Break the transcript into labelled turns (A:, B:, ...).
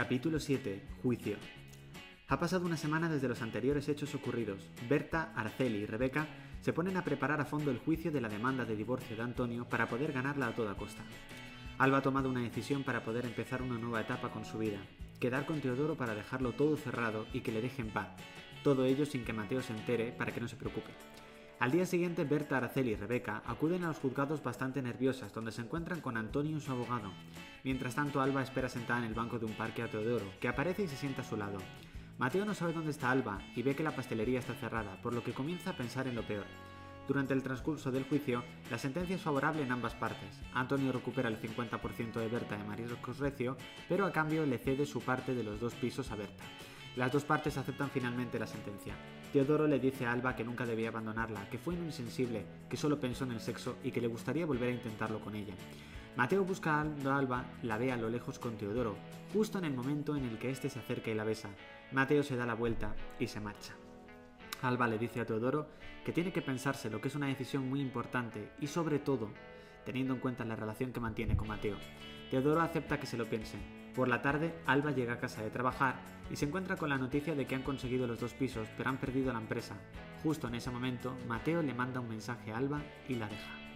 A: Capítulo 7. Juicio. Ha pasado una semana desde los anteriores hechos ocurridos. Berta, Araceli y Rebeca se ponen a preparar a fondo el juicio de la demanda de divorcio de Antonio para poder ganarla a toda costa. Alba ha tomado una decisión para poder empezar una nueva etapa con su vida, quedar con Teodoro para dejarlo todo cerrado y que le deje en paz, todo ello sin que Mateo se entere para que no se preocupe. Al día siguiente, Berta, Araceli y Rebeca acuden a los juzgados bastante nerviosas, donde se encuentran con Antonio y su abogado. Mientras tanto, Alba espera sentada en el banco de un parque a Teodoro, que aparece y se sienta a su lado. Mateo no sabe dónde está Alba y ve que la pastelería está cerrada, por lo que comienza a pensar en lo peor. Durante el transcurso del juicio, la sentencia es favorable en ambas partes. Antonio recupera el 50% de Berta de Mariscos Recio, pero a cambio le cede su parte de los dos pisos a Berta. Las dos partes aceptan finalmente la sentencia. Teodoro le dice a Alba que nunca debía abandonarla, que fue insensible, que solo pensó en el sexo y que le gustaría volver a intentarlo con ella. Mateo busca a Alba, la ve a lo lejos con Teodoro, justo en el momento en el que éste se acerca y la besa. Mateo se da la vuelta y se marcha. Alba le dice a Teodoro que tiene que pensarse lo que es una decisión muy importante y sobre todo teniendo en cuenta la relación que mantiene con Mateo. Teodoro acepta que se lo piense. Por la tarde, Alba llega a casa de trabajar y se encuentra con la noticia de que han conseguido los dos pisos, pero han perdido la empresa. Justo en ese momento, Mateo le manda un mensaje a Alba y la deja.